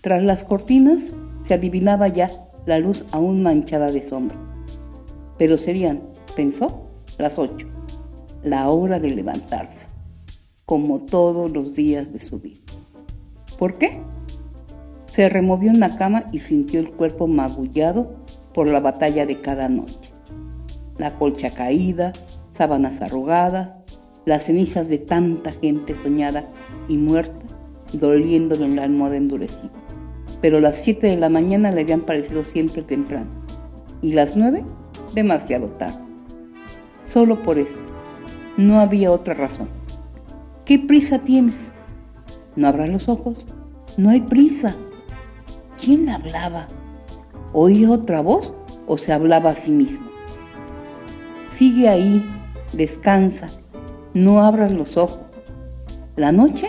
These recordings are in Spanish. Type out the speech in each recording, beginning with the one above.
Tras las cortinas se adivinaba ya la luz aún manchada de sombra. Pero serían, pensó, las ocho, la hora de levantarse, como todos los días de su vida. ¿Por qué? Se removió en la cama y sintió el cuerpo magullado por la batalla de cada noche. La colcha caída, sábanas arrugadas, las cenizas de tanta gente soñada y muerta, doliéndole en la almohada endurecida. Pero las siete de la mañana le habían parecido siempre temprano y las nueve demasiado tarde. Solo por eso. No había otra razón. ¿Qué prisa tienes? ¿No abras los ojos? No hay prisa. ¿Quién hablaba? ¿Oía otra voz o se hablaba a sí mismo? Sigue ahí, descansa, no abras los ojos. La noche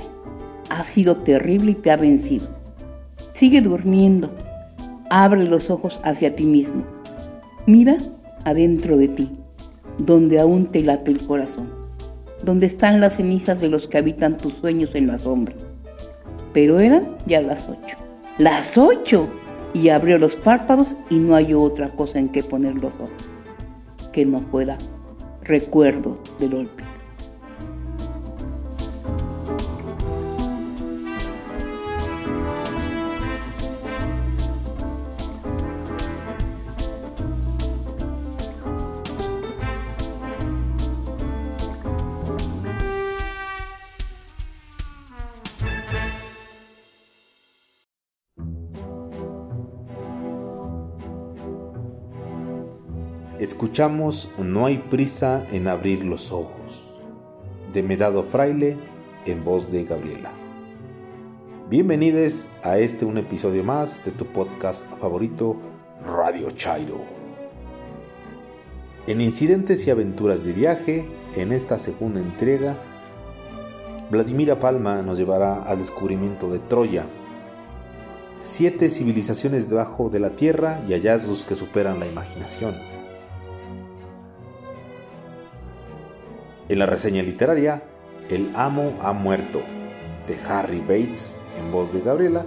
ha sido terrible y te ha vencido. Sigue durmiendo, abre los ojos hacia ti mismo. Mira adentro de ti, donde aún te late el corazón, donde están las cenizas de los que habitan tus sueños en la sombra. Pero eran ya las ocho. ¡Las ocho! Y abrió los párpados y no halló otra cosa en que poner los ojos que no fuera recuerdo del olvido. Escuchamos No hay prisa en abrir los ojos, de Medado Fraile, en voz de Gabriela. Bienvenidos a este un episodio más de tu podcast favorito, Radio Chairo. En Incidentes y Aventuras de Viaje, en esta segunda entrega, Vladimira Palma nos llevará al descubrimiento de Troya, siete civilizaciones debajo de la tierra y hallazgos que superan la imaginación. En la reseña literaria, El amo ha muerto, de Harry Bates, en voz de Gabriela,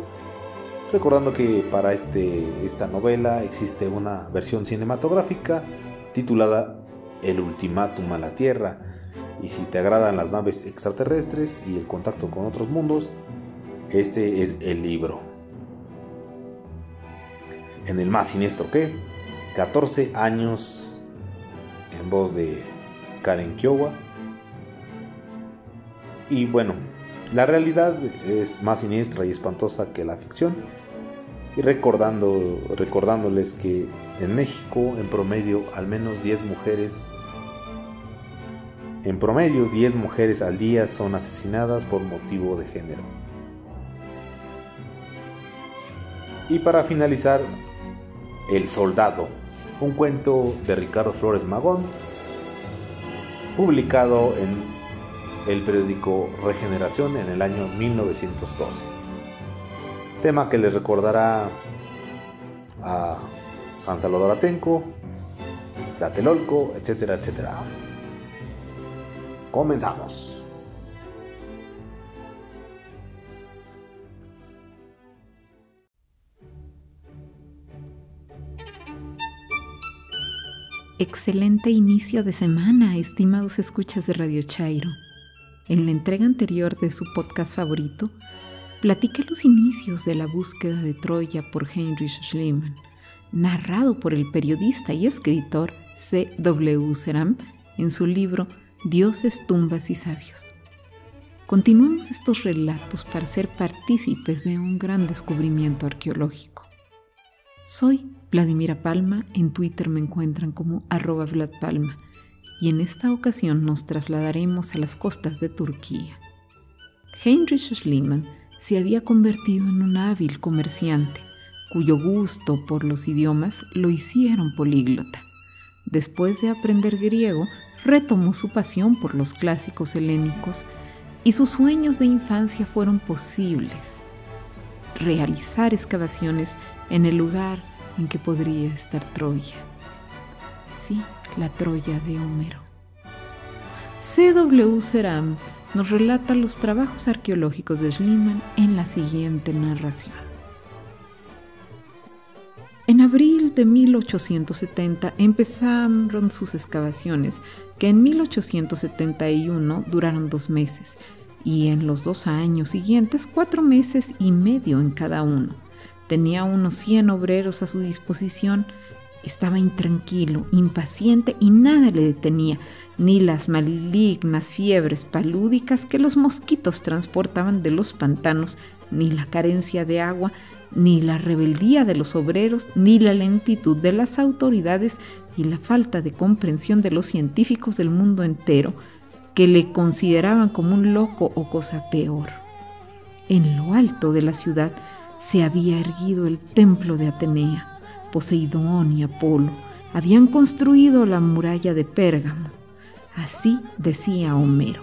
recordando que para este, esta novela existe una versión cinematográfica titulada El ultimátum a la Tierra, y si te agradan las naves extraterrestres y el contacto con otros mundos, este es el libro. En el más siniestro que, 14 años en voz de Karen Kiowa, y bueno, la realidad es más siniestra y espantosa que la ficción. Y recordando, recordándoles que en México, en promedio, al menos 10 mujeres, en promedio 10 mujeres al día son asesinadas por motivo de género. Y para finalizar, El Soldado, un cuento de Ricardo Flores Magón, publicado en el periódico Regeneración en el año 1912. Tema que les recordará a San Salvador Atenco, Tlatelolco, etcétera, etcétera. Comenzamos. Excelente inicio de semana, estimados escuchas de Radio Chairo. En la entrega anterior de su podcast favorito, platiqué los inicios de la búsqueda de Troya por Heinrich Schliemann, narrado por el periodista y escritor C. W. Seram en su libro Dioses, tumbas y sabios. Continuamos estos relatos para ser partícipes de un gran descubrimiento arqueológico. Soy Vladimira Palma, en Twitter me encuentran como arroba Vladpalma y en esta ocasión nos trasladaremos a las costas de Turquía. Heinrich Schliemann se había convertido en un hábil comerciante, cuyo gusto por los idiomas lo hicieron políglota. Después de aprender griego, retomó su pasión por los clásicos helénicos y sus sueños de infancia fueron posibles. Realizar excavaciones en el lugar en que podría estar Troya. Sí, la Troya de Homero. C.W. Seram nos relata los trabajos arqueológicos de Schliemann en la siguiente narración. En abril de 1870 empezaron sus excavaciones, que en 1871 duraron dos meses, y en los dos años siguientes cuatro meses y medio en cada uno. Tenía unos 100 obreros a su disposición. Estaba intranquilo, impaciente y nada le detenía, ni las malignas fiebres palúdicas que los mosquitos transportaban de los pantanos, ni la carencia de agua, ni la rebeldía de los obreros, ni la lentitud de las autoridades y la falta de comprensión de los científicos del mundo entero, que le consideraban como un loco o cosa peor. En lo alto de la ciudad se había erguido el templo de Atenea. Poseidón y Apolo habían construido la muralla de Pérgamo. Así decía Homero.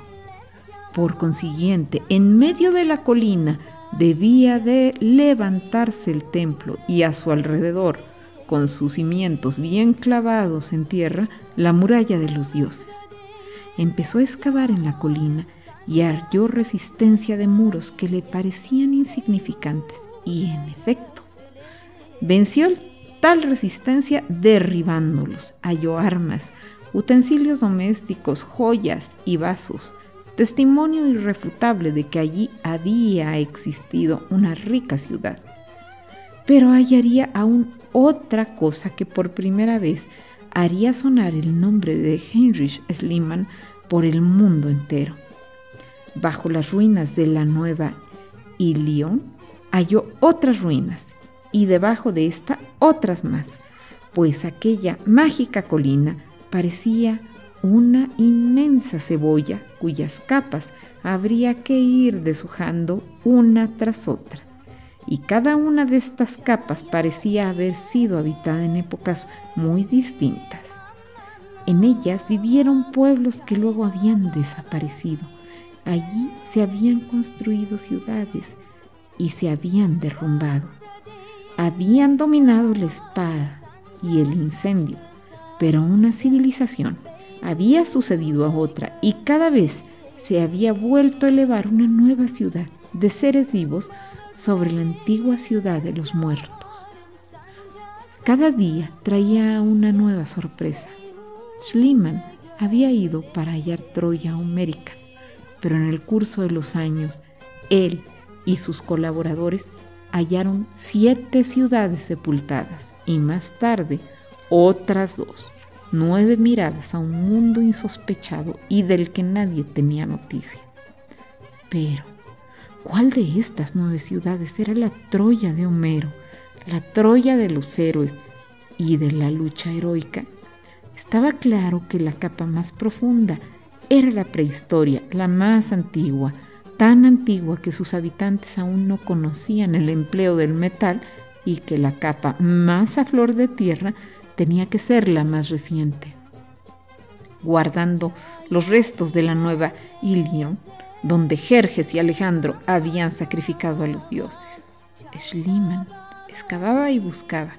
Por consiguiente, en medio de la colina debía de levantarse el templo y a su alrededor, con sus cimientos bien clavados en tierra, la muralla de los dioses. Empezó a excavar en la colina y halló resistencia de muros que le parecían insignificantes y en efecto venció tal resistencia derribándolos, halló armas, utensilios domésticos, joyas y vasos, testimonio irrefutable de que allí había existido una rica ciudad. Pero hallaría aún otra cosa que por primera vez haría sonar el nombre de Heinrich Schliemann por el mundo entero. Bajo las ruinas de la nueva Ilion halló otras ruinas y debajo de esta otras más, pues aquella mágica colina parecía una inmensa cebolla cuyas capas habría que ir deshojando una tras otra. Y cada una de estas capas parecía haber sido habitada en épocas muy distintas. En ellas vivieron pueblos que luego habían desaparecido. Allí se habían construido ciudades y se habían derrumbado. Habían dominado la espada y el incendio, pero una civilización había sucedido a otra y cada vez se había vuelto a elevar una nueva ciudad de seres vivos sobre la antigua ciudad de los muertos. Cada día traía una nueva sorpresa. Schliemann había ido para hallar Troya homérica, pero en el curso de los años, él y sus colaboradores hallaron siete ciudades sepultadas y más tarde otras dos nueve miradas a un mundo insospechado y del que nadie tenía noticia. Pero, ¿cuál de estas nueve ciudades era la Troya de Homero, la Troya de los héroes y de la lucha heroica? Estaba claro que la capa más profunda era la prehistoria, la más antigua, tan antigua que sus habitantes aún no conocían el empleo del metal y que la capa más a flor de tierra tenía que ser la más reciente. Guardando los restos de la nueva Ilion, donde Jerjes y Alejandro habían sacrificado a los dioses. Schliemann excavaba y buscaba,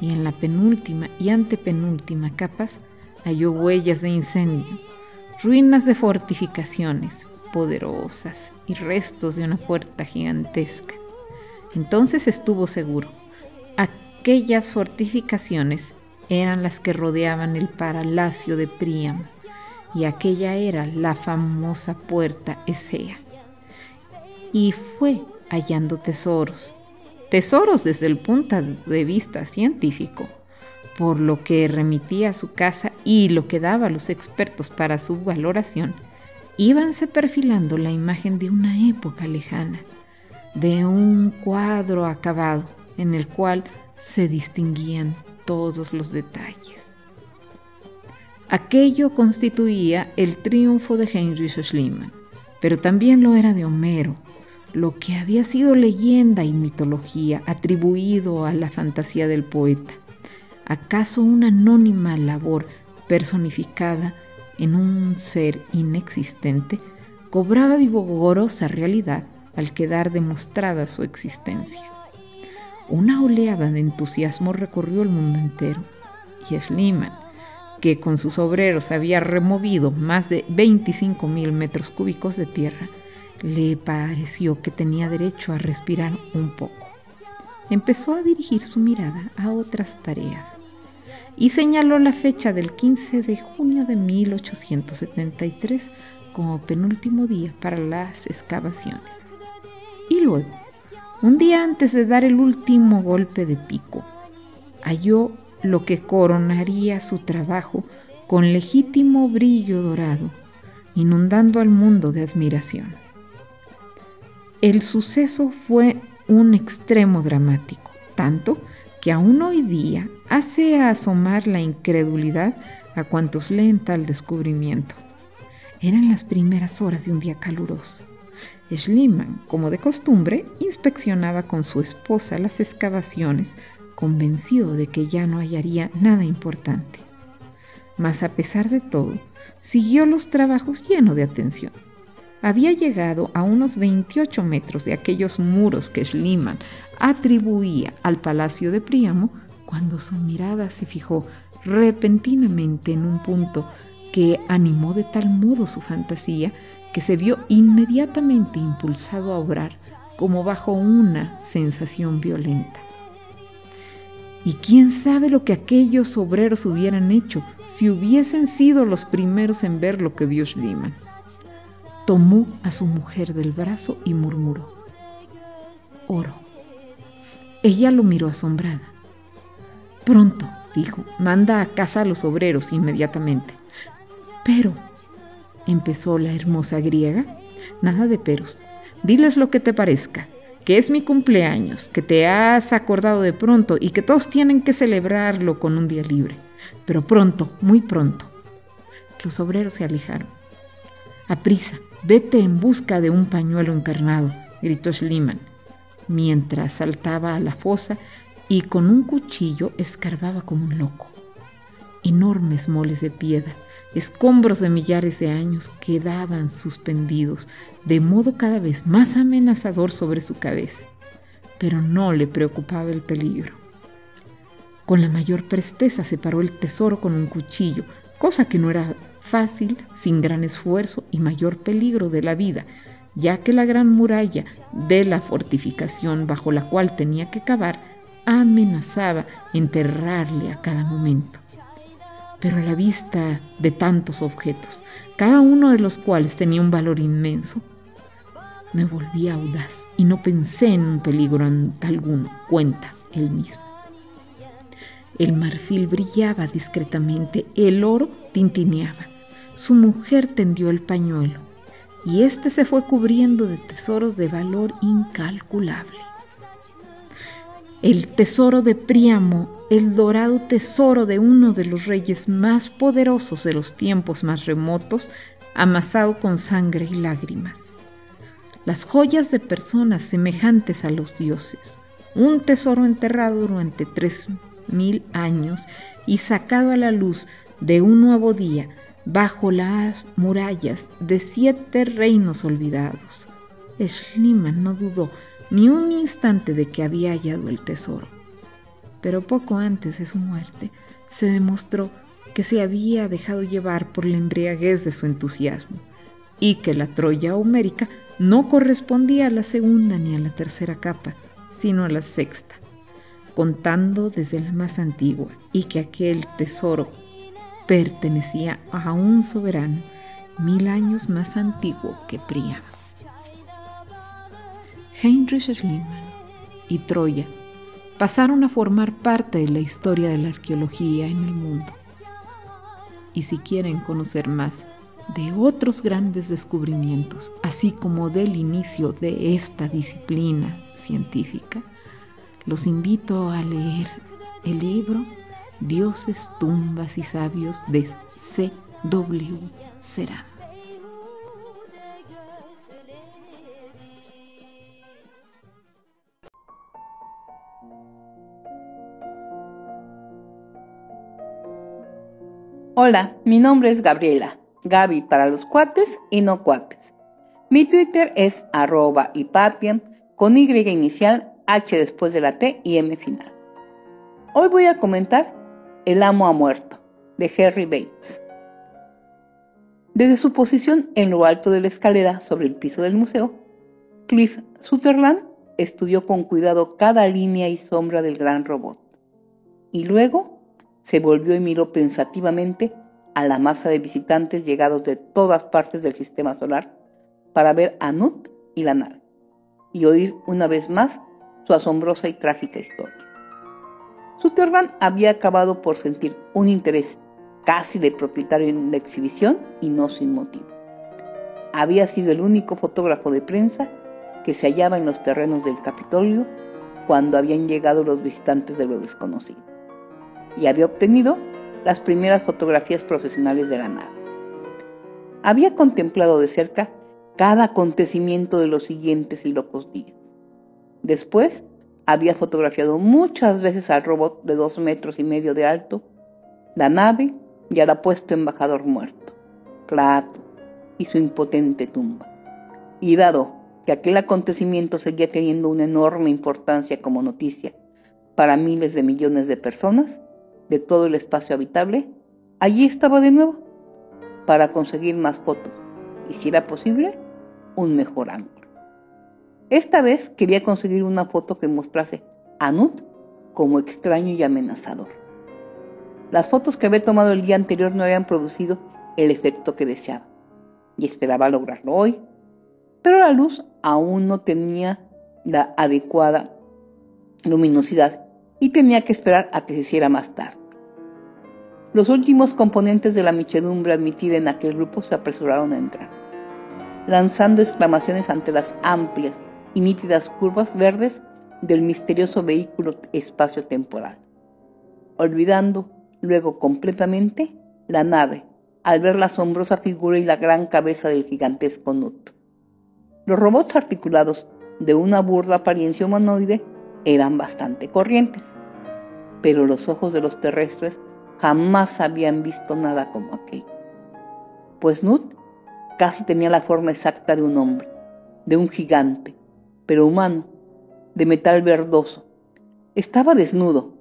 y en la penúltima y antepenúltima capas halló huellas de incendio, ruinas de fortificaciones poderosas y restos de una puerta gigantesca. Entonces estuvo seguro. Aquellas fortificaciones eran las que rodeaban el palacio de Priam, y aquella era la famosa puerta Esea. Y fue hallando tesoros, tesoros desde el punto de vista científico, por lo que remitía a su casa y lo que daba a los expertos para su valoración, íbanse perfilando la imagen de una época lejana, de un cuadro acabado en el cual se distinguían todos los detalles. Aquello constituía el triunfo de Heinrich Schliemann, pero también lo era de Homero, lo que había sido leyenda y mitología atribuido a la fantasía del poeta. ¿Acaso una anónima labor personificada en un ser inexistente cobraba vigorosa realidad al quedar demostrada su existencia? Una oleada de entusiasmo recorrió el mundo entero y Schliemann, que con sus obreros había removido más de 25 mil metros cúbicos de tierra, le pareció que tenía derecho a respirar un poco. empezó a dirigir su mirada a otras tareas y señaló la fecha del 15 de junio de 1873 como penúltimo día para las excavaciones. Y luego, un día antes de dar el último golpe de pico, halló lo que coronaría su trabajo con legítimo brillo dorado, inundando al mundo de admiración. El suceso fue un extremo dramático, tanto que aún hoy día hace asomar la incredulidad a cuantos leen tal descubrimiento. Eran las primeras horas de un día caluroso. Schliemann, como de costumbre, inspeccionaba con su esposa las excavaciones, convencido de que ya no hallaría nada importante. Mas a pesar de todo, siguió los trabajos lleno de atención había llegado a unos 28 metros de aquellos muros que Schliemann atribuía al palacio de Príamo cuando su mirada se fijó repentinamente en un punto que animó de tal modo su fantasía que se vio inmediatamente impulsado a obrar como bajo una sensación violenta. Y quién sabe lo que aquellos obreros hubieran hecho si hubiesen sido los primeros en ver lo que vio Schliemann tomó a su mujer del brazo y murmuró, oro. Ella lo miró asombrada. Pronto, dijo, manda a casa a los obreros inmediatamente. Pero, empezó la hermosa griega, nada de peros. Diles lo que te parezca, que es mi cumpleaños, que te has acordado de pronto y que todos tienen que celebrarlo con un día libre. Pero pronto, muy pronto. Los obreros se alejaron. A prisa, Vete en busca de un pañuelo encarnado, gritó Schliemann, mientras saltaba a la fosa y con un cuchillo escarbaba como un loco. Enormes moles de piedra, escombros de millares de años quedaban suspendidos, de modo cada vez más amenazador sobre su cabeza, pero no le preocupaba el peligro. Con la mayor presteza separó el tesoro con un cuchillo, cosa que no era fácil, sin gran esfuerzo y mayor peligro de la vida, ya que la gran muralla de la fortificación bajo la cual tenía que cavar amenazaba enterrarle a cada momento. Pero a la vista de tantos objetos, cada uno de los cuales tenía un valor inmenso, me volví audaz y no pensé en un peligro alguno, cuenta él mismo. El marfil brillaba discretamente, el oro tintineaba. Su mujer tendió el pañuelo y éste se fue cubriendo de tesoros de valor incalculable. El tesoro de Príamo, el dorado tesoro de uno de los reyes más poderosos de los tiempos más remotos, amasado con sangre y lágrimas. Las joyas de personas semejantes a los dioses, un tesoro enterrado durante tres mil años y sacado a la luz de un nuevo día bajo las murallas de siete reinos olvidados. Schliemann no dudó ni un instante de que había hallado el tesoro. Pero poco antes de su muerte se demostró que se había dejado llevar por la embriaguez de su entusiasmo y que la Troya homérica no correspondía a la segunda ni a la tercera capa, sino a la sexta contando desde la más antigua, y que aquel tesoro pertenecía a un soberano mil años más antiguo que Príamo. Heinrich Schliemann y Troya pasaron a formar parte de la historia de la arqueología en el mundo. Y si quieren conocer más de otros grandes descubrimientos, así como del inicio de esta disciplina científica, los invito a leer el libro Dioses, tumbas y sabios de C. W. Será. Hola, mi nombre es Gabriela, Gaby para los cuates y no cuates. Mi Twitter es arroba papian con Y inicial H después de la T y M final. Hoy voy a comentar El amo ha muerto, de Harry Bates. Desde su posición en lo alto de la escalera sobre el piso del museo, Cliff Sutherland estudió con cuidado cada línea y sombra del gran robot. Y luego se volvió y miró pensativamente a la masa de visitantes llegados de todas partes del sistema solar para ver a Nut y la nave, y oír una vez más su asombrosa y trágica historia. Sutherland había acabado por sentir un interés casi de propietario en la exhibición y no sin motivo. Había sido el único fotógrafo de prensa que se hallaba en los terrenos del Capitolio cuando habían llegado los visitantes de lo desconocido, y había obtenido las primeras fotografías profesionales de la nave. Había contemplado de cerca cada acontecimiento de los siguientes y locos días. Después, había fotografiado muchas veces al robot de dos metros y medio de alto, la nave y al apuesto embajador muerto, Clato, y su impotente tumba. Y dado que aquel acontecimiento seguía teniendo una enorme importancia como noticia para miles de millones de personas, de todo el espacio habitable, allí estaba de nuevo para conseguir más fotos y, si era posible, un mejor ángulo. Esta vez quería conseguir una foto que mostrase a Nut como extraño y amenazador. Las fotos que había tomado el día anterior no habían producido el efecto que deseaba y esperaba lograrlo hoy, pero la luz aún no tenía la adecuada luminosidad y tenía que esperar a que se hiciera más tarde. Los últimos componentes de la michedumbre admitida en aquel grupo se apresuraron a entrar, lanzando exclamaciones ante las amplias y nítidas curvas verdes del misterioso vehículo espacio-temporal, olvidando luego completamente la nave al ver la asombrosa figura y la gran cabeza del gigantesco Nut. Los robots articulados de una burda apariencia humanoide eran bastante corrientes, pero los ojos de los terrestres jamás habían visto nada como aquello. Pues Nut casi tenía la forma exacta de un hombre, de un gigante, pero humano, de metal verdoso. Estaba desnudo,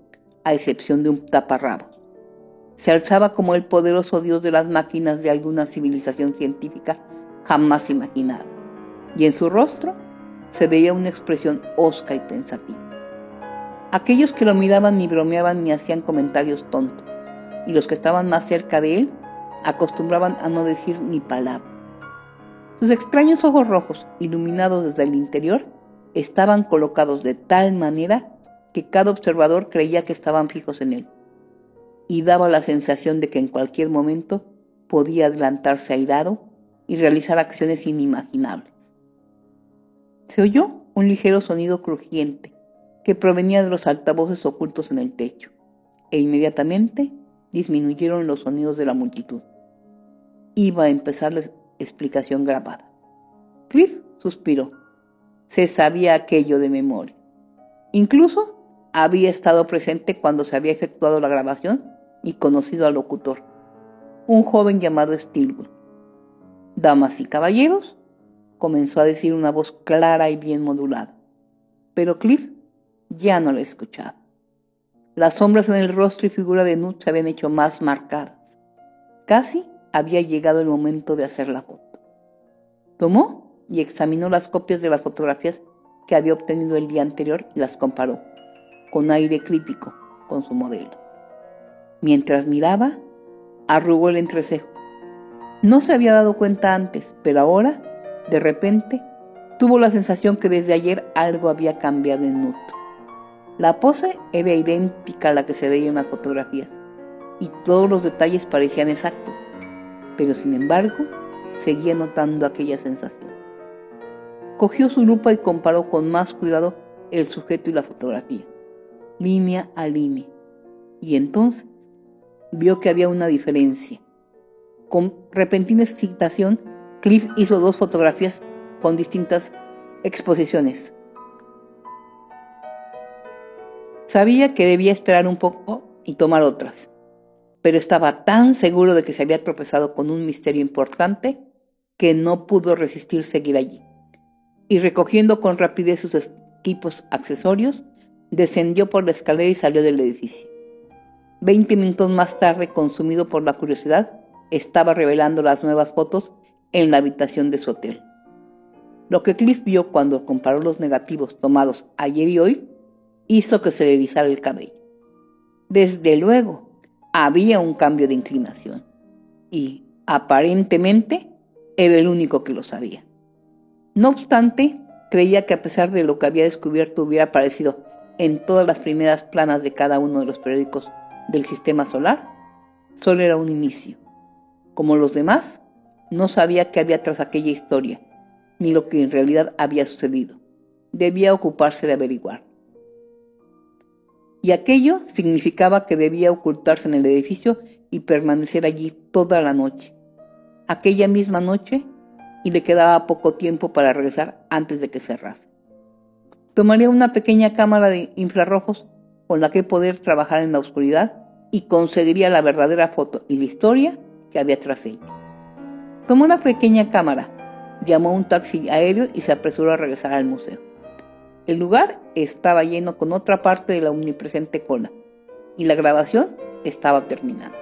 a excepción de un taparrabos. Se alzaba como el poderoso dios de las máquinas de alguna civilización científica jamás imaginada, y en su rostro se veía una expresión osca y pensativa. Aquellos que lo miraban ni bromeaban ni hacían comentarios tontos, y los que estaban más cerca de él acostumbraban a no decir ni palabra. Sus extraños ojos rojos, iluminados desde el interior, estaban colocados de tal manera que cada observador creía que estaban fijos en él, y daba la sensación de que en cualquier momento podía adelantarse airado y realizar acciones inimaginables. Se oyó un ligero sonido crujiente que provenía de los altavoces ocultos en el techo, e inmediatamente disminuyeron los sonidos de la multitud. Iba a empezar explicación grabada. Cliff suspiró. Se sabía aquello de memoria. Incluso había estado presente cuando se había efectuado la grabación y conocido al locutor, un joven llamado Stilwell. Damas y caballeros, comenzó a decir una voz clara y bien modulada, pero Cliff ya no la escuchaba. Las sombras en el rostro y figura de Nut se habían hecho más marcadas. Casi había llegado el momento de hacer la foto. Tomó y examinó las copias de las fotografías que había obtenido el día anterior y las comparó, con aire crítico, con su modelo. Mientras miraba, arrugó el entrecejo. No se había dado cuenta antes, pero ahora, de repente, tuvo la sensación que desde ayer algo había cambiado en Nut. La pose era idéntica a la que se veía en las fotografías y todos los detalles parecían exactos, pero sin embargo seguía notando aquella sensación. Cogió su lupa y comparó con más cuidado el sujeto y la fotografía, línea a línea, y entonces vio que había una diferencia. Con repentina excitación, Cliff hizo dos fotografías con distintas exposiciones. Sabía que debía esperar un poco y tomar otras, pero estaba tan seguro de que se había tropezado con un misterio importante que no pudo resistir seguir allí. Y recogiendo con rapidez sus equipos accesorios, descendió por la escalera y salió del edificio. Veinte minutos más tarde, consumido por la curiosidad, estaba revelando las nuevas fotos en la habitación de su hotel. Lo que Cliff vio cuando comparó los negativos tomados ayer y hoy hizo que se le erizara el cabello. Desde luego, había un cambio de inclinación y, aparentemente, era el único que lo sabía. No obstante, creía que a pesar de lo que había descubierto hubiera aparecido en todas las primeras planas de cada uno de los periódicos del sistema solar, solo era un inicio. Como los demás, no sabía qué había tras aquella historia, ni lo que en realidad había sucedido. Debía ocuparse de averiguar. Y aquello significaba que debía ocultarse en el edificio y permanecer allí toda la noche. Aquella misma noche, y le quedaba poco tiempo para regresar antes de que cerrase. Tomaría una pequeña cámara de infrarrojos con la que poder trabajar en la oscuridad y conseguiría la verdadera foto y la historia que había tras ella. Tomó una pequeña cámara, llamó a un taxi aéreo y se apresuró a regresar al museo. El lugar estaba lleno con otra parte de la omnipresente cola y la grabación estaba terminando.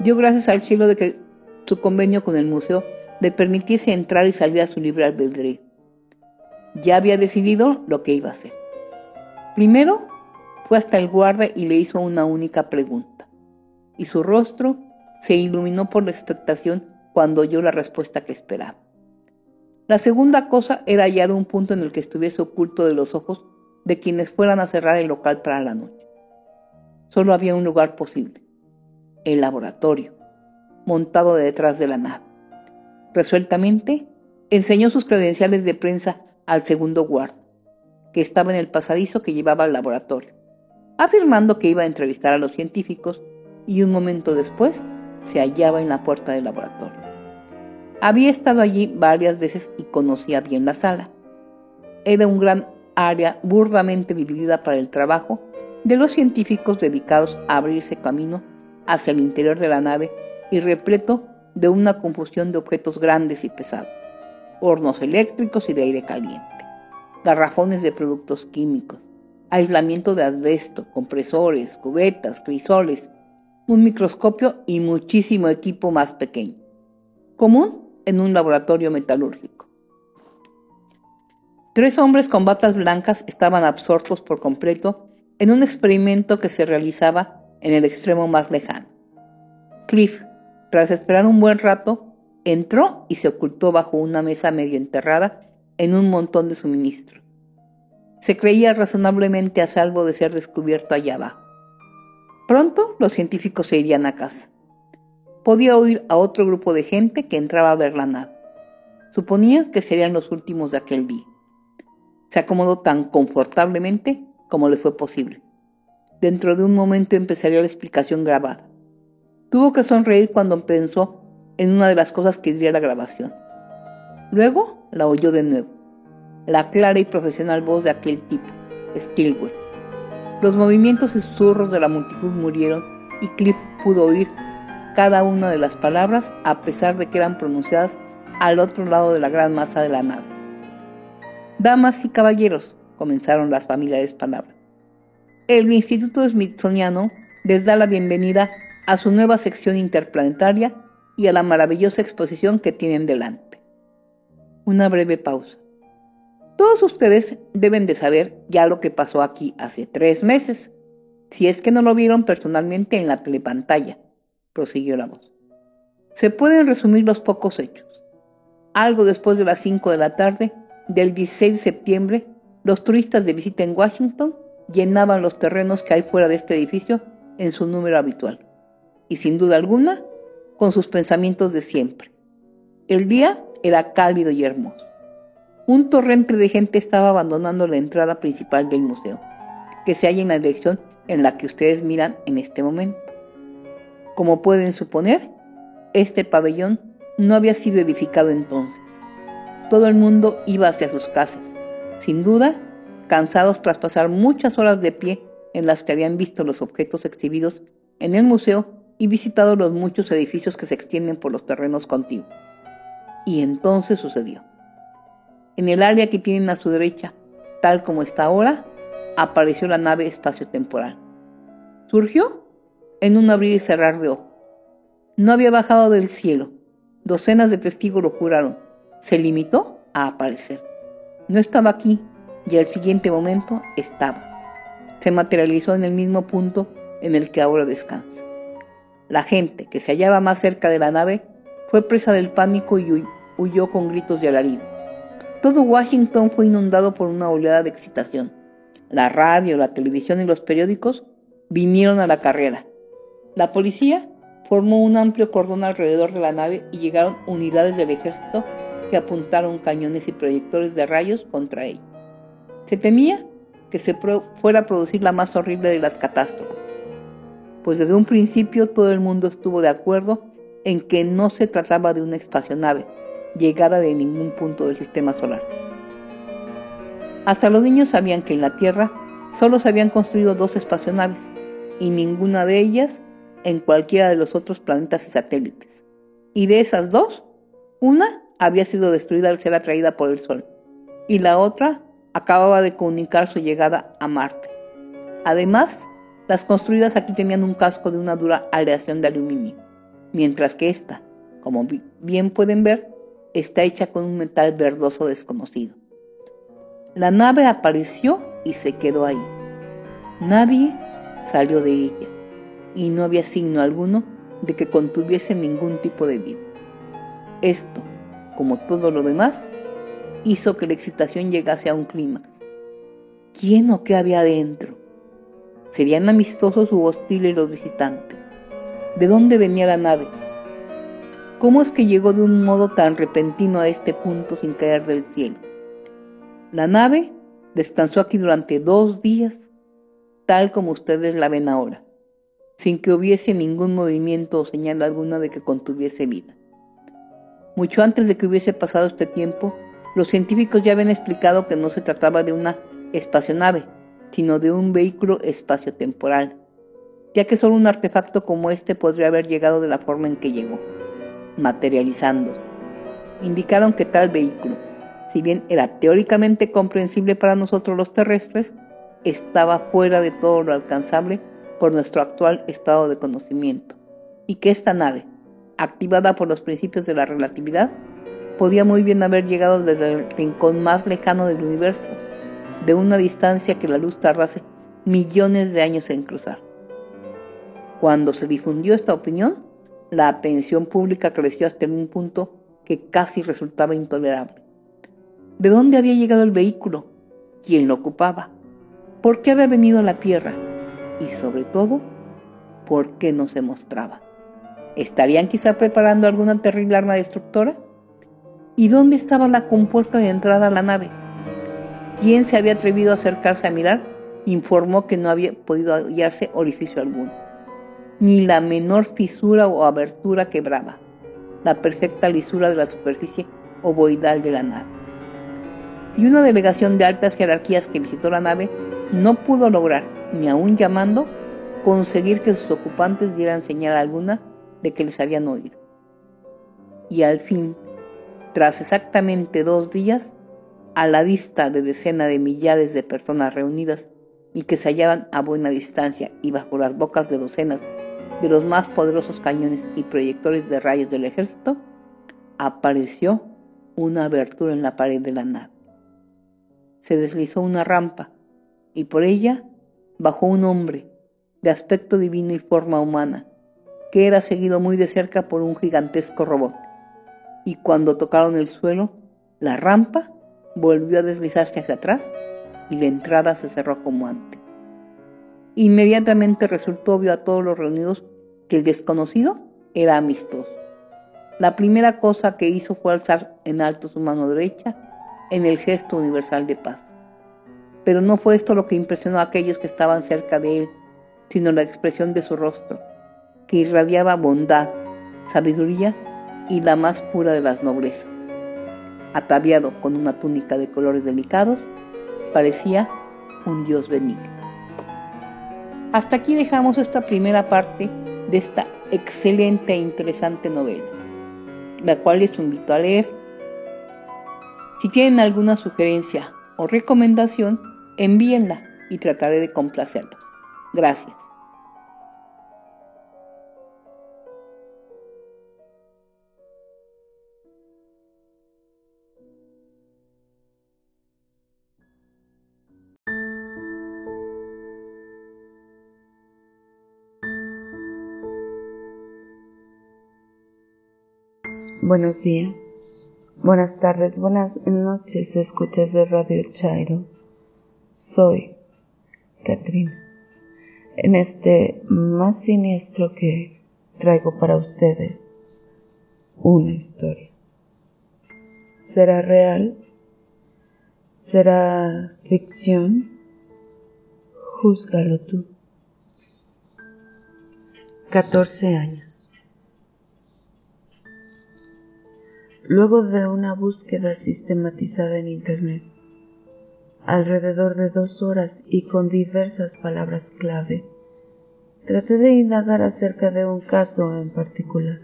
Dio gracias al cielo de que su convenio con el museo le permitiese entrar y salir a su libre albedrío. Ya había decidido lo que iba a hacer. Primero fue hasta el guarda y le hizo una única pregunta, y su rostro se iluminó por la expectación cuando oyó la respuesta que esperaba. La segunda cosa era hallar un punto en el que estuviese oculto de los ojos de quienes fueran a cerrar el local para la noche. Solo había un lugar posible, el laboratorio, montado detrás de la nave. Resueltamente, enseñó sus credenciales de prensa al segundo guardia, que estaba en el pasadizo que llevaba al laboratorio, afirmando que iba a entrevistar a los científicos y un momento después se hallaba en la puerta del laboratorio. Había estado allí varias veces y conocía bien la sala. Era un gran área burdamente dividida para el trabajo de los científicos dedicados a abrirse camino hacia el interior de la nave y repleto de una confusión de objetos grandes y pesados, hornos eléctricos y de aire caliente, garrafones de productos químicos, aislamiento de asbesto, compresores, cubetas, crisoles, un microscopio y muchísimo equipo más pequeño, común en un laboratorio metalúrgico. Tres hombres con batas blancas estaban absortos por completo en un experimento que se realizaba en el extremo más lejano. Cliff, tras esperar un buen rato, entró y se ocultó bajo una mesa medio enterrada en un montón de suministros. Se creía razonablemente a salvo de ser descubierto allá abajo. Pronto los científicos se irían a casa podía oír a otro grupo de gente que entraba a ver la nave. Suponía que serían los últimos de aquel día. Se acomodó tan confortablemente como le fue posible. Dentro de un momento empezaría la explicación grabada. Tuvo que sonreír cuando pensó en una de las cosas que diría la grabación. Luego la oyó de nuevo, la clara y profesional voz de aquel tipo, Stilwell. Los movimientos y susurros de la multitud murieron y Cliff pudo oír cada una de las palabras a pesar de que eran pronunciadas al otro lado de la gran masa de la nave. Damas y caballeros, comenzaron las familiares palabras. El Instituto Smithsoniano les da la bienvenida a su nueva sección interplanetaria y a la maravillosa exposición que tienen delante. Una breve pausa. Todos ustedes deben de saber ya lo que pasó aquí hace tres meses, si es que no lo vieron personalmente en la telepantalla prosiguió la voz. Se pueden resumir los pocos hechos. Algo después de las 5 de la tarde del 16 de septiembre, los turistas de visita en Washington llenaban los terrenos que hay fuera de este edificio en su número habitual, y sin duda alguna, con sus pensamientos de siempre. El día era cálido y hermoso. Un torrente de gente estaba abandonando la entrada principal del museo, que se halla en la dirección en la que ustedes miran en este momento. Como pueden suponer, este pabellón no había sido edificado entonces. Todo el mundo iba hacia sus casas, sin duda, cansados tras pasar muchas horas de pie en las que habían visto los objetos exhibidos en el museo y visitado los muchos edificios que se extienden por los terrenos contiguos. Y entonces sucedió. En el área que tienen a su derecha, tal como está ahora, apareció la nave espaciotemporal. Surgió en un abrir y cerrar de ojos. No había bajado del cielo. Docenas de testigos lo juraron. Se limitó a aparecer. No estaba aquí y al siguiente momento estaba. Se materializó en el mismo punto en el que ahora descansa. La gente que se hallaba más cerca de la nave fue presa del pánico y huyó con gritos de alarido. Todo Washington fue inundado por una oleada de excitación. La radio, la televisión y los periódicos vinieron a la carrera. La policía formó un amplio cordón alrededor de la nave y llegaron unidades del ejército que apuntaron cañones y proyectores de rayos contra ella. Se temía que se fuera a producir la más horrible de las catástrofes, pues desde un principio todo el mundo estuvo de acuerdo en que no se trataba de una espacionave llegada de ningún punto del sistema solar. Hasta los niños sabían que en la Tierra solo se habían construido dos espacionaves y ninguna de ellas en cualquiera de los otros planetas y satélites. Y de esas dos, una había sido destruida al ser atraída por el Sol y la otra acababa de comunicar su llegada a Marte. Además, las construidas aquí tenían un casco de una dura aleación de aluminio, mientras que esta, como bien pueden ver, está hecha con un metal verdoso desconocido. La nave apareció y se quedó ahí. Nadie salió de ella y no había signo alguno de que contuviese ningún tipo de vida. Esto, como todo lo demás, hizo que la excitación llegase a un clímax. ¿Quién o qué había adentro? ¿Serían amistosos u hostiles los visitantes? ¿De dónde venía la nave? ¿Cómo es que llegó de un modo tan repentino a este punto sin caer del cielo? La nave descansó aquí durante dos días, tal como ustedes la ven ahora, sin que hubiese ningún movimiento o señal alguna de que contuviese vida. Mucho antes de que hubiese pasado este tiempo, los científicos ya habían explicado que no se trataba de una espacionave, sino de un vehículo espaciotemporal, ya que solo un artefacto como este podría haber llegado de la forma en que llegó materializándose. Indicaron que tal vehículo, si bien era teóricamente comprensible para nosotros los terrestres, estaba fuera de todo lo alcanzable por nuestro actual estado de conocimiento, y que esta nave, activada por los principios de la relatividad, podía muy bien haber llegado desde el rincón más lejano del universo, de una distancia que la luz tardase millones de años en cruzar. Cuando se difundió esta opinión, la atención pública creció hasta un punto que casi resultaba intolerable. ¿De dónde había llegado el vehículo? ¿Quién lo ocupaba? ¿Por qué había venido a la Tierra? Y sobre todo, ¿por qué no se mostraba? ¿Estarían quizá preparando alguna terrible arma destructora? ¿Y dónde estaba la compuerta de entrada a la nave? ¿Quién se había atrevido a acercarse a mirar? Informó que no había podido hallarse orificio alguno ni la menor fisura o abertura quebraba, la perfecta lisura de la superficie ovoidal de la nave. Y una delegación de altas jerarquías que visitó la nave no pudo lograr, ni aún llamando, conseguir que sus ocupantes dieran señal alguna de que les habían oído. Y al fin, tras exactamente dos días, a la vista de decenas de millares de personas reunidas y que se hallaban a buena distancia y bajo las bocas de docenas de los más poderosos cañones y proyectores de rayos del ejército, apareció una abertura en la pared de la nave. Se deslizó una rampa y por ella bajó un hombre de aspecto divino y forma humana, que era seguido muy de cerca por un gigantesco robot. Y cuando tocaron el suelo, la rampa volvió a deslizarse hacia atrás y la entrada se cerró como antes. Inmediatamente resultó obvio a todos los reunidos que el desconocido era amistoso. La primera cosa que hizo fue alzar en alto su mano derecha en el gesto universal de paz. Pero no fue esto lo que impresionó a aquellos que estaban cerca de él, sino la expresión de su rostro, que irradiaba bondad, sabiduría y la más pura de las noblezas. Ataviado con una túnica de colores delicados, parecía un dios benigno. Hasta aquí dejamos esta primera parte de esta excelente e interesante novela, la cual les invito a leer. Si tienen alguna sugerencia o recomendación, envíenla y trataré de complacerlos. Gracias. Buenos días, buenas tardes, buenas noches, escuchas de Radio Chairo. Soy Katrina. En este más siniestro que traigo para ustedes una historia. ¿Será real? ¿Será ficción? Júzgalo tú. 14 años. Luego de una búsqueda sistematizada en Internet, alrededor de dos horas y con diversas palabras clave, traté de indagar acerca de un caso en particular,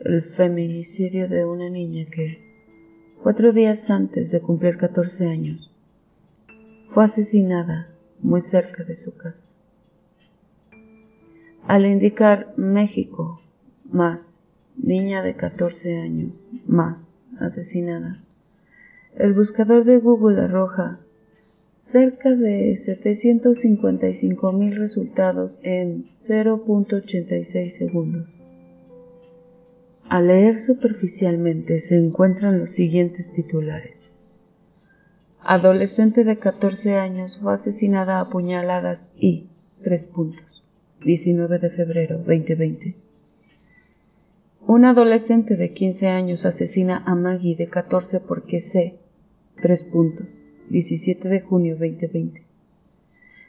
el feminicidio de una niña que, cuatro días antes de cumplir 14 años, fue asesinada muy cerca de su casa. Al indicar México más niña de 14 años, más, asesinada. El buscador de Google arroja cerca de 755 mil resultados en 0.86 segundos. Al leer superficialmente se encuentran los siguientes titulares. Adolescente de 14 años fue asesinada a puñaladas y tres puntos. 19 de febrero 2020. Un adolescente de 15 años asesina a Maggie de 14 porque sé. Tres puntos. 17 de junio 2020.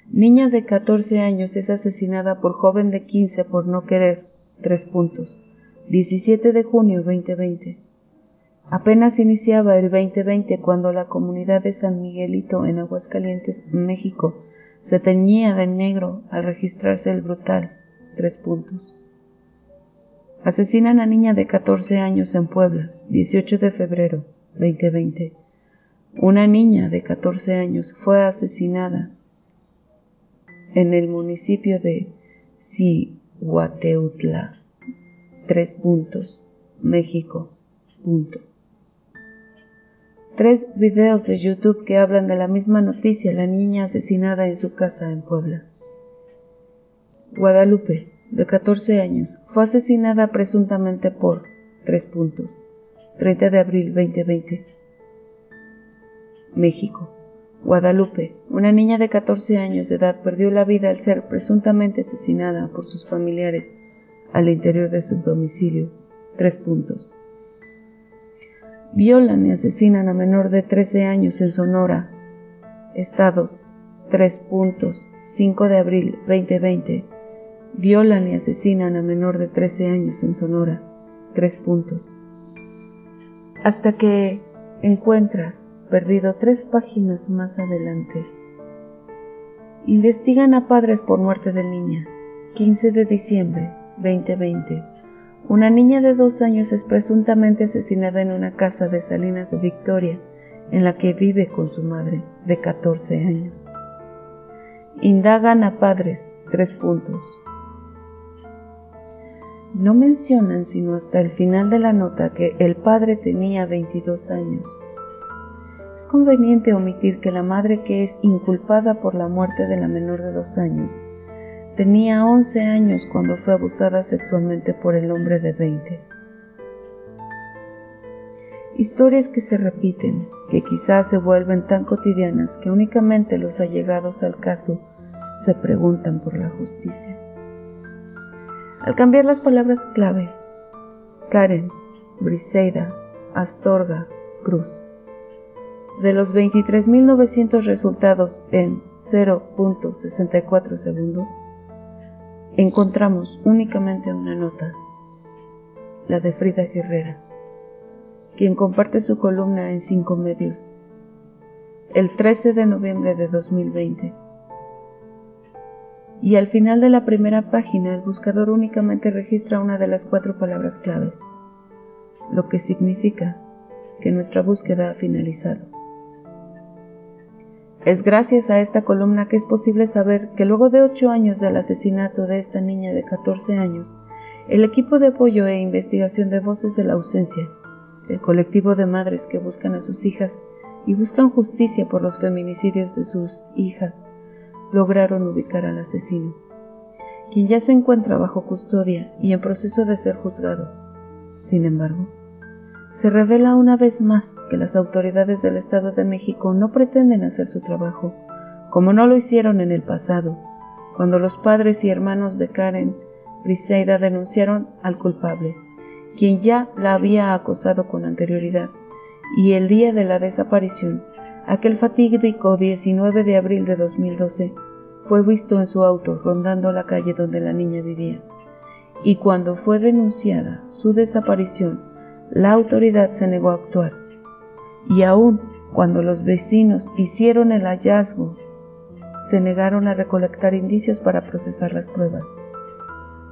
Niña de 14 años es asesinada por joven de 15 por no querer. Tres puntos. 17 de junio 2020. Apenas iniciaba el 2020 cuando la comunidad de San Miguelito en Aguascalientes, México, se teñía de negro al registrarse el brutal. Tres puntos. Asesinan a niña de 14 años en Puebla, 18 de febrero 2020. Una niña de 14 años fue asesinada en el municipio de Cihuateutla, tres puntos, México. Tres videos de YouTube que hablan de la misma noticia, la niña asesinada en su casa en Puebla. Guadalupe, de 14 años, fue asesinada presuntamente por tres puntos. 30 de abril 2020. México. Guadalupe, una niña de 14 años de edad, perdió la vida al ser presuntamente asesinada por sus familiares al interior de su domicilio. Tres puntos. Violan y asesinan a menor de 13 años en Sonora. Estados. Tres puntos. 5 de abril 2020 violan y asesinan a menor de 13 años en Sonora. Tres puntos. Hasta que encuentras, perdido tres páginas más adelante, investigan a padres por muerte de niña. 15 de diciembre 2020. Una niña de dos años es presuntamente asesinada en una casa de Salinas de Victoria, en la que vive con su madre, de 14 años. Indagan a padres, tres puntos. No mencionan sino hasta el final de la nota que el padre tenía 22 años. Es conveniente omitir que la madre que es inculpada por la muerte de la menor de dos años tenía 11 años cuando fue abusada sexualmente por el hombre de 20. Historias que se repiten, que quizás se vuelven tan cotidianas que únicamente los allegados al caso se preguntan por la justicia. Al cambiar las palabras clave, Karen, Briseida, Astorga, Cruz. De los 23.900 resultados en 0.64 segundos, encontramos únicamente una nota, la de Frida Guerrera, quien comparte su columna en cinco medios, el 13 de noviembre de 2020 y al final de la primera página el buscador únicamente registra una de las cuatro palabras claves, lo que significa que nuestra búsqueda ha finalizado. Es gracias a esta columna que es posible saber que luego de ocho años del asesinato de esta niña de 14 años, el equipo de apoyo e investigación de Voces de la Ausencia, el colectivo de madres que buscan a sus hijas y buscan justicia por los feminicidios de sus hijas, lograron ubicar al asesino, quien ya se encuentra bajo custodia y en proceso de ser juzgado. Sin embargo, se revela una vez más que las autoridades del Estado de México no pretenden hacer su trabajo, como no lo hicieron en el pasado, cuando los padres y hermanos de Karen Briseida denunciaron al culpable, quien ya la había acosado con anterioridad, y el día de la desaparición, aquel fatídico 19 de abril de 2012, fue visto en su auto rondando la calle donde la niña vivía. Y cuando fue denunciada su desaparición, la autoridad se negó a actuar. Y aún cuando los vecinos hicieron el hallazgo, se negaron a recolectar indicios para procesar las pruebas.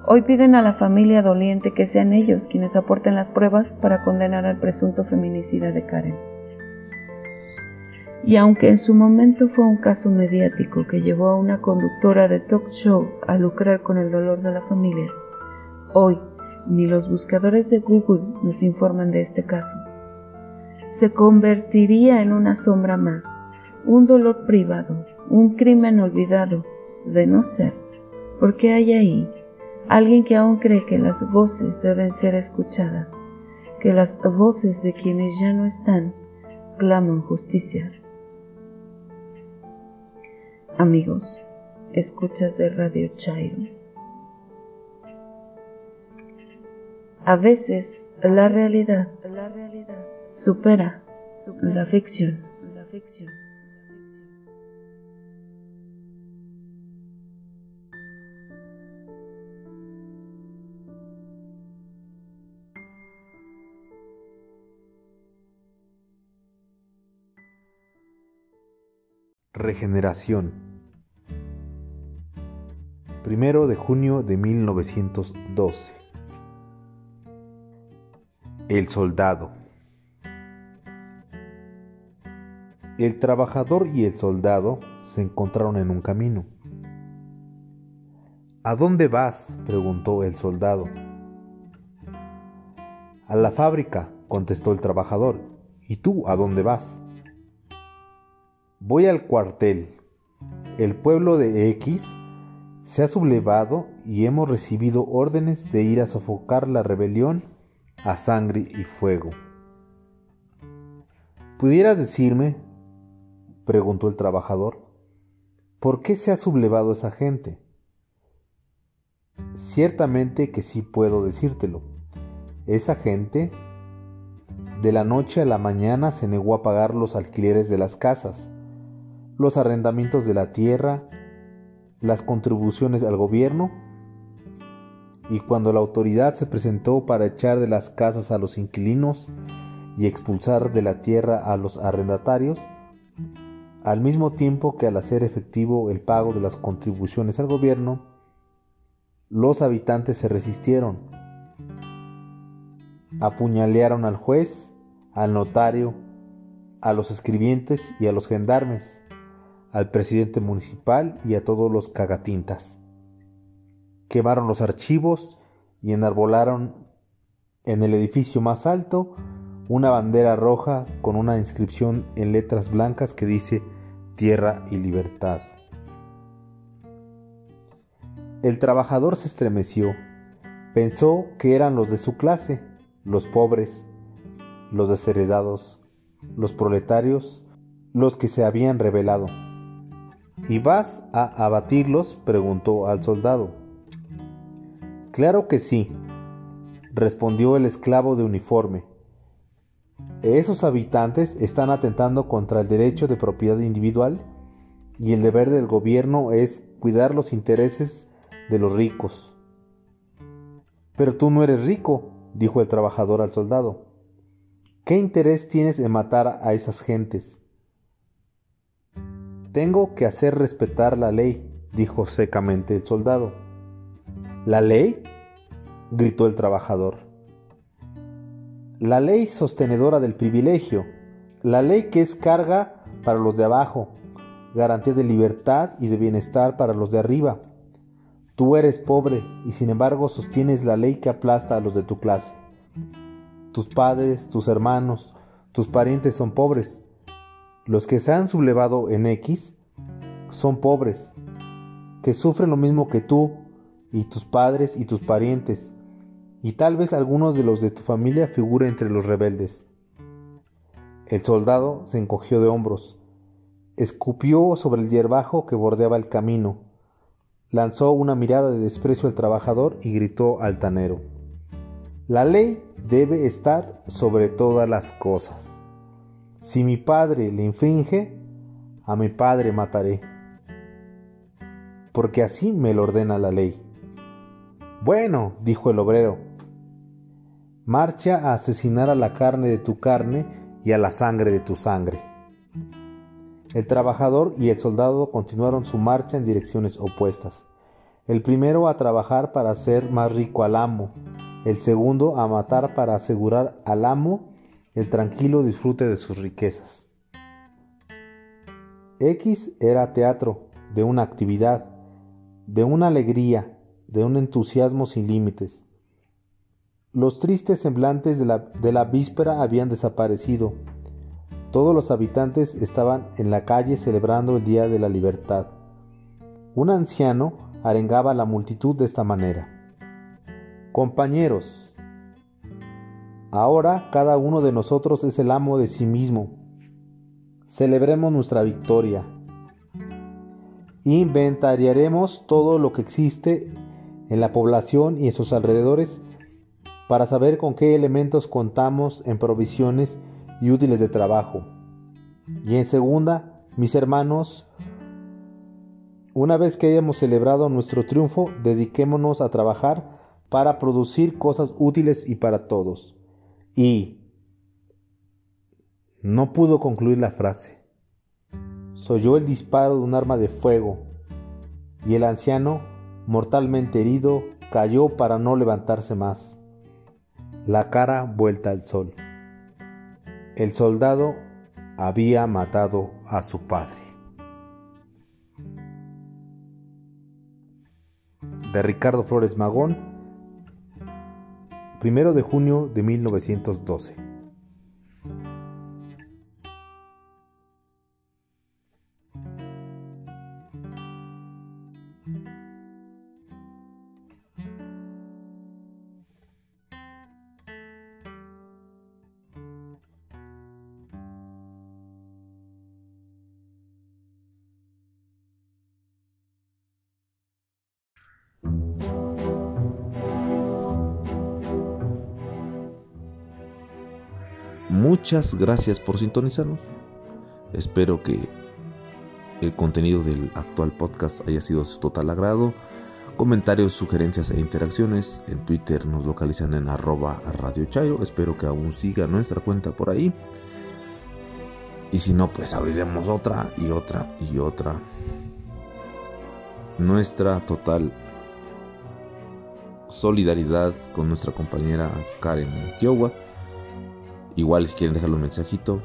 Hoy piden a la familia doliente que sean ellos quienes aporten las pruebas para condenar al presunto feminicida de Karen. Y aunque en su momento fue un caso mediático que llevó a una conductora de talk show a lucrar con el dolor de la familia, hoy ni los buscadores de Google nos informan de este caso. Se convertiría en una sombra más, un dolor privado, un crimen olvidado, de no ser, porque hay ahí Alguien que aún cree que las voces deben ser escuchadas, que las voces de quienes ya no están claman justicia. Amigos, escuchas de Radio Chairo. A veces la realidad, supera, La ficción. Regeneración. Primero de junio de 1912. El soldado. El trabajador y el soldado se encontraron en un camino. ¿A dónde vas? preguntó el soldado. A la fábrica, contestó el trabajador. ¿Y tú a dónde vas? Voy al cuartel. El pueblo de X se ha sublevado y hemos recibido órdenes de ir a sofocar la rebelión a sangre y fuego. ¿Pudieras decirme, preguntó el trabajador, por qué se ha sublevado esa gente? Ciertamente que sí puedo decírtelo. Esa gente de la noche a la mañana se negó a pagar los alquileres de las casas los arrendamientos de la tierra, las contribuciones al gobierno, y cuando la autoridad se presentó para echar de las casas a los inquilinos y expulsar de la tierra a los arrendatarios, al mismo tiempo que al hacer efectivo el pago de las contribuciones al gobierno, los habitantes se resistieron, apuñalearon al juez, al notario, a los escribientes y a los gendarmes al presidente municipal y a todos los cagatintas. Quemaron los archivos y enarbolaron en el edificio más alto una bandera roja con una inscripción en letras blancas que dice Tierra y Libertad. El trabajador se estremeció, pensó que eran los de su clase, los pobres, los desheredados, los proletarios, los que se habían rebelado. ¿Y vas a abatirlos? preguntó al soldado. Claro que sí, respondió el esclavo de uniforme. Esos habitantes están atentando contra el derecho de propiedad individual y el deber del gobierno es cuidar los intereses de los ricos. Pero tú no eres rico, dijo el trabajador al soldado. ¿Qué interés tienes en matar a esas gentes? Tengo que hacer respetar la ley, dijo secamente el soldado. ¿La ley? gritó el trabajador. La ley sostenedora del privilegio, la ley que es carga para los de abajo, garantía de libertad y de bienestar para los de arriba. Tú eres pobre y sin embargo sostienes la ley que aplasta a los de tu clase. Tus padres, tus hermanos, tus parientes son pobres los que se han sublevado en X son pobres, que sufren lo mismo que tú y tus padres y tus parientes, y tal vez algunos de los de tu familia figuren entre los rebeldes. El soldado se encogió de hombros, escupió sobre el hierbajo que bordeaba el camino, lanzó una mirada de desprecio al trabajador y gritó altanero. La ley debe estar sobre todas las cosas. Si mi padre le infringe, a mi padre mataré, porque así me lo ordena la ley. Bueno, dijo el obrero, marcha a asesinar a la carne de tu carne y a la sangre de tu sangre. El trabajador y el soldado continuaron su marcha en direcciones opuestas. El primero a trabajar para hacer más rico al amo, el segundo a matar para asegurar al amo el tranquilo disfrute de sus riquezas. X era teatro de una actividad, de una alegría, de un entusiasmo sin límites. Los tristes semblantes de la, de la víspera habían desaparecido. Todos los habitantes estaban en la calle celebrando el Día de la Libertad. Un anciano arengaba a la multitud de esta manera. Compañeros, ahora cada uno de nosotros es el amo de sí mismo. Celebremos nuestra victoria. Inventariaremos todo lo que existe en la población y en sus alrededores para saber con qué elementos contamos en provisiones y útiles de trabajo. Y en segunda, mis hermanos, una vez que hayamos celebrado nuestro triunfo, dediquémonos a trabajar para producir cosas útiles y para todos. Y no pudo concluir la frase. Soyó el disparo de un arma de fuego y el anciano, mortalmente herido, cayó para no levantarse más, la cara vuelta al sol. El soldado había matado a su padre. De Ricardo Flores Magón, primero de junio de 1912. Muchas gracias por sintonizarnos. Espero que el contenido del actual podcast haya sido de su total agrado. Comentarios, sugerencias e interacciones en Twitter nos localizan en arroba Radio. Espero que aún siga nuestra cuenta por ahí. Y si no, pues abriremos otra y otra y otra. Nuestra total solidaridad con nuestra compañera Karen Kiowa Igual si quieren dejarle un mensajito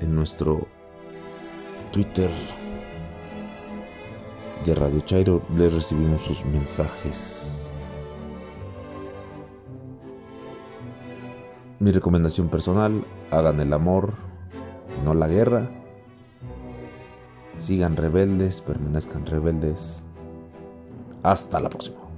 en nuestro Twitter de Radio Chairo les recibimos sus mensajes. Mi recomendación personal, hagan el amor, no la guerra. Sigan rebeldes, permanezcan rebeldes. Hasta la próxima.